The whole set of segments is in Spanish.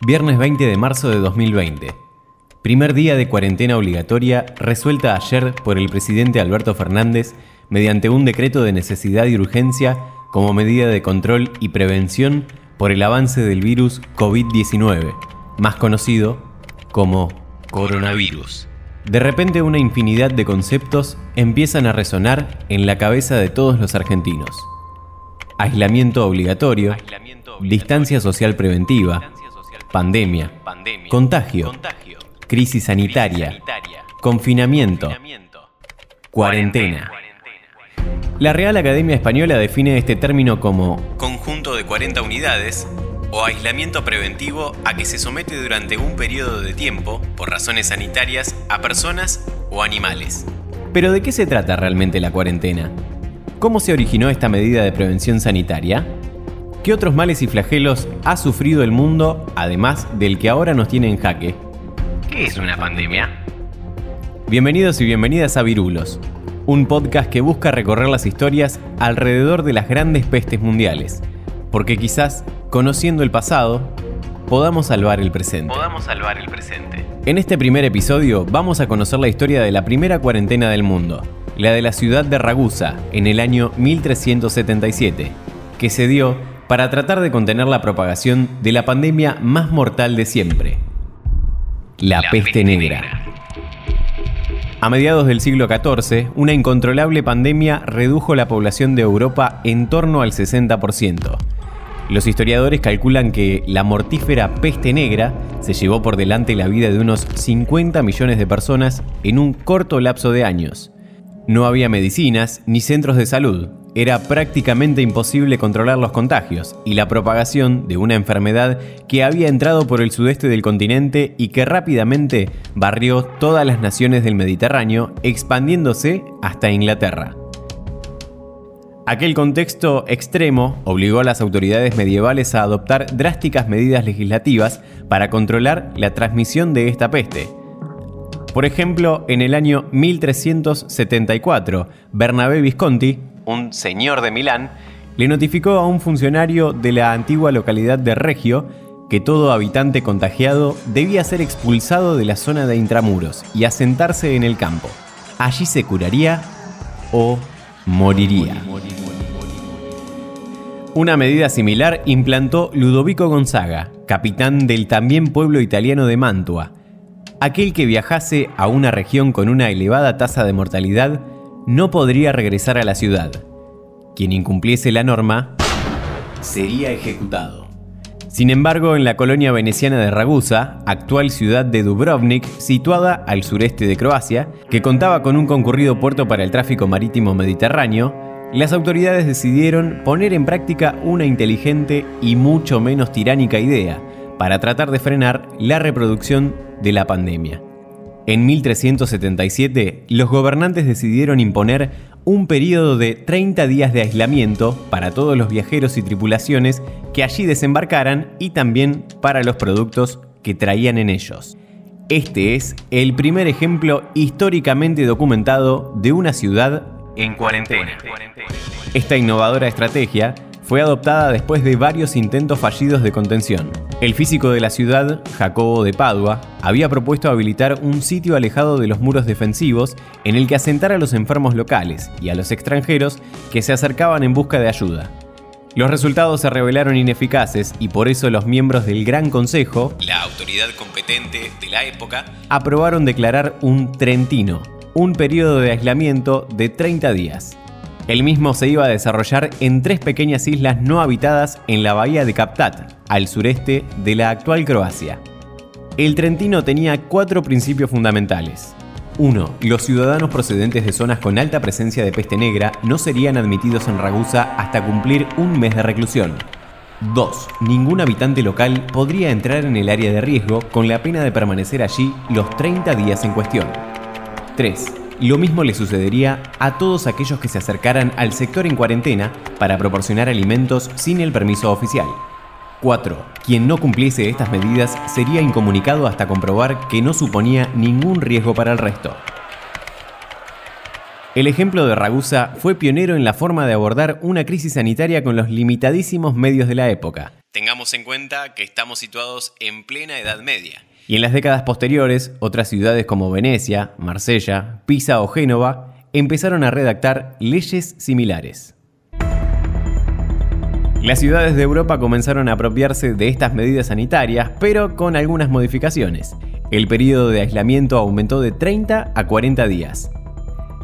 Viernes 20 de marzo de 2020. Primer día de cuarentena obligatoria resuelta ayer por el presidente Alberto Fernández mediante un decreto de necesidad y urgencia como medida de control y prevención por el avance del virus COVID-19, más conocido como coronavirus. De repente una infinidad de conceptos empiezan a resonar en la cabeza de todos los argentinos. Aislamiento obligatorio, distancia social preventiva, pandemia, contagio, crisis sanitaria, confinamiento, cuarentena. La Real Academia Española define este término como conjunto de 40 unidades o aislamiento preventivo a que se somete durante un periodo de tiempo, por razones sanitarias, a personas o animales. Pero ¿de qué se trata realmente la cuarentena? ¿Cómo se originó esta medida de prevención sanitaria? ¿Qué otros males y flagelos ha sufrido el mundo, además del que ahora nos tiene en jaque? ¿Qué es una pandemia? Bienvenidos y bienvenidas a Virulos, un podcast que busca recorrer las historias alrededor de las grandes pestes mundiales, porque quizás, conociendo el pasado, podamos salvar el presente. Podamos salvar el presente. En este primer episodio vamos a conocer la historia de la primera cuarentena del mundo, la de la ciudad de Ragusa, en el año 1377, que se dio para tratar de contener la propagación de la pandemia más mortal de siempre, la, peste, negra. A mediados del siglo XIV, una incontrolable pandemia redujo la población de Europa en torno al 60%. Los historiadores calculan que la mortífera peste negra se llevó por delante la vida de unos 50 millones de personas en un corto lapso de años. No había medicinas ni centros de salud, era prácticamente imposible controlar los contagios y la propagación de una enfermedad que había entrado por el sudeste del continente y que rápidamente barrió todas las naciones del Mediterráneo, expandiéndose hasta Inglaterra. Aquel contexto extremo obligó a las autoridades medievales a adoptar drásticas medidas legislativas para controlar la transmisión de esta peste. Por ejemplo, en el año 1374, Bernabé Visconti un señor de Milán, le notificó a un funcionario de la antigua localidad de Regio que todo habitante contagiado debía ser expulsado de la zona de intramuros y asentarse en el campo. Allí se curaría o moriría. Una medida similar implantó Ludovico Gonzaga, capitán del también pueblo italiano de Mantua. Aquel que viajase a una región con una elevada tasa de mortalidad no podría regresar a la ciudad. Quien incumpliese la norma sería ejecutado. Sin embargo, en la colonia veneciana de Ragusa, actual ciudad de Dubrovnik, situada al sureste de Croacia, que contaba con un concurrido puerto para el tráfico marítimo mediterráneo, las autoridades decidieron poner en práctica una inteligente y mucho menos tiránica idea para tratar de frenar la reproducción de la pandemia. En 1377, los gobernantes decidieron imponer un periodo de 30 días de aislamiento para todos los viajeros y tripulaciones que allí desembarcaran y también para los productos que traían en ellos. Este es el primer ejemplo históricamente documentado de una ciudad en cuarentena. Esta innovadora estrategia fue adoptada después de varios intentos fallidos de contención. El físico de la ciudad, Jacobo de Padua, había propuesto habilitar un sitio alejado de los muros defensivos en el que asentar a los enfermos locales y a los extranjeros que se acercaban en busca de ayuda. Los resultados se revelaron ineficaces y por eso los miembros del Gran Consejo, la autoridad competente de la época, aprobaron declarar un Trentino, un periodo de aislamiento de 30 días. El mismo se iba a desarrollar en tres pequeñas islas no habitadas en la bahía de Kaptat, al sureste de la actual Croacia. El Trentino tenía cuatro principios fundamentales. 1. Los ciudadanos procedentes de zonas con alta presencia de peste negra no serían admitidos en Ragusa hasta cumplir un mes de reclusión. 2. Ningún habitante local podría entrar en el área de riesgo con la pena de permanecer allí los 30 días en cuestión. 3. Lo mismo le sucedería a todos aquellos que se acercaran al sector en cuarentena para proporcionar alimentos sin el permiso oficial. 4. Quien no cumpliese estas medidas sería incomunicado hasta comprobar que no suponía ningún riesgo para el resto. El ejemplo de Ragusa fue pionero en la forma de abordar una crisis sanitaria con los limitadísimos medios de la época. Tengamos en cuenta que estamos situados en plena Edad Media. Y en las décadas posteriores, otras ciudades como Venecia, Marsella, Pisa o Génova empezaron a redactar leyes similares. Las ciudades de Europa comenzaron a apropiarse de estas medidas sanitarias, pero con algunas modificaciones. El periodo de aislamiento aumentó de 30 a 40 días.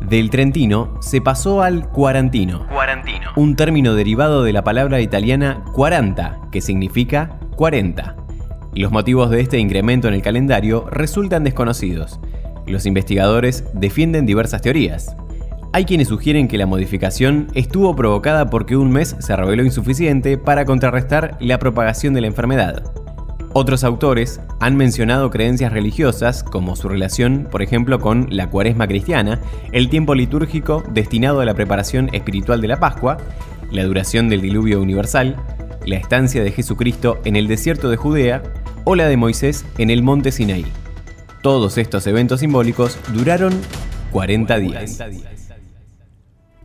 Del trentino se pasó al cuarantino, Cuarantino. un término derivado de la palabra italiana quaranta, que significa 40. Los motivos de este incremento en el calendario resultan desconocidos. Los investigadores defienden diversas teorías. Hay quienes sugieren que la modificación estuvo provocada porque un mes se reveló insuficiente para contrarrestar la propagación de la enfermedad. Otros autores han mencionado creencias religiosas, como su relación, por ejemplo, con la cuaresma cristiana, el tiempo litúrgico destinado a la preparación espiritual de la Pascua, la duración del diluvio universal, la estancia de Jesucristo en el desierto de Judea o la de Moisés en el monte Sinaí. Todos estos eventos simbólicos duraron 40 días.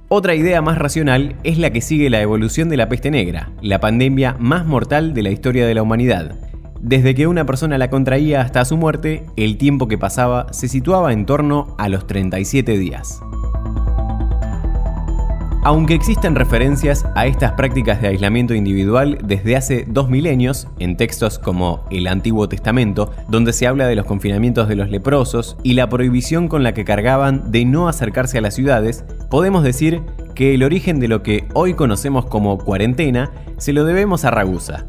Otra idea más racional es la que sigue la evolución de la peste negra, la pandemia más mortal de la historia de la humanidad. Desde que una persona la contraía hasta su muerte, el tiempo que pasaba se situaba en torno a los 37 días. Aunque existen referencias a estas prácticas de aislamiento individual desde hace dos milenios, en textos como el Antiguo Testamento, donde se habla de los confinamientos de los leprosos y la prohibición con la que cargaban de no acercarse a las ciudades, podemos decir que el origen de lo que hoy conocemos como cuarentena se lo debemos a Ragusa,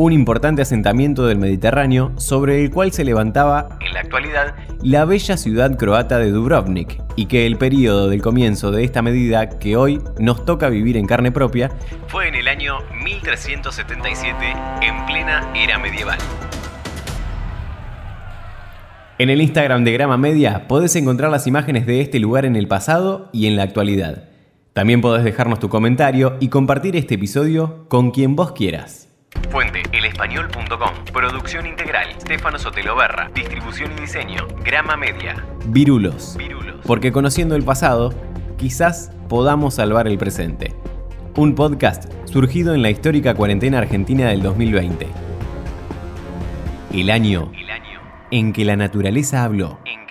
un importante asentamiento del Mediterráneo sobre el cual se levantaba, en la actualidad, la bella ciudad croata de Dubrovnik, y que el periodo del comienzo de esta medida que hoy nos toca vivir en carne propia Fue en el año 1377, en plena era medieval. En el Instagram de Grama Media podés encontrar las imágenes de este lugar en el pasado y en la actualidad. También podés dejarnos tu comentario y compartir este episodio con quien vos quieras. Fuente elespañol.com. Producción integral. Stefano Sotelo Berra. Distribución y diseño. Grama Media. Virulos. Virulos. Porque conociendo el pasado, quizás podamos salvar el presente. Un podcast surgido en la histórica cuarentena argentina del 2020. El año El año en que la naturaleza habló. en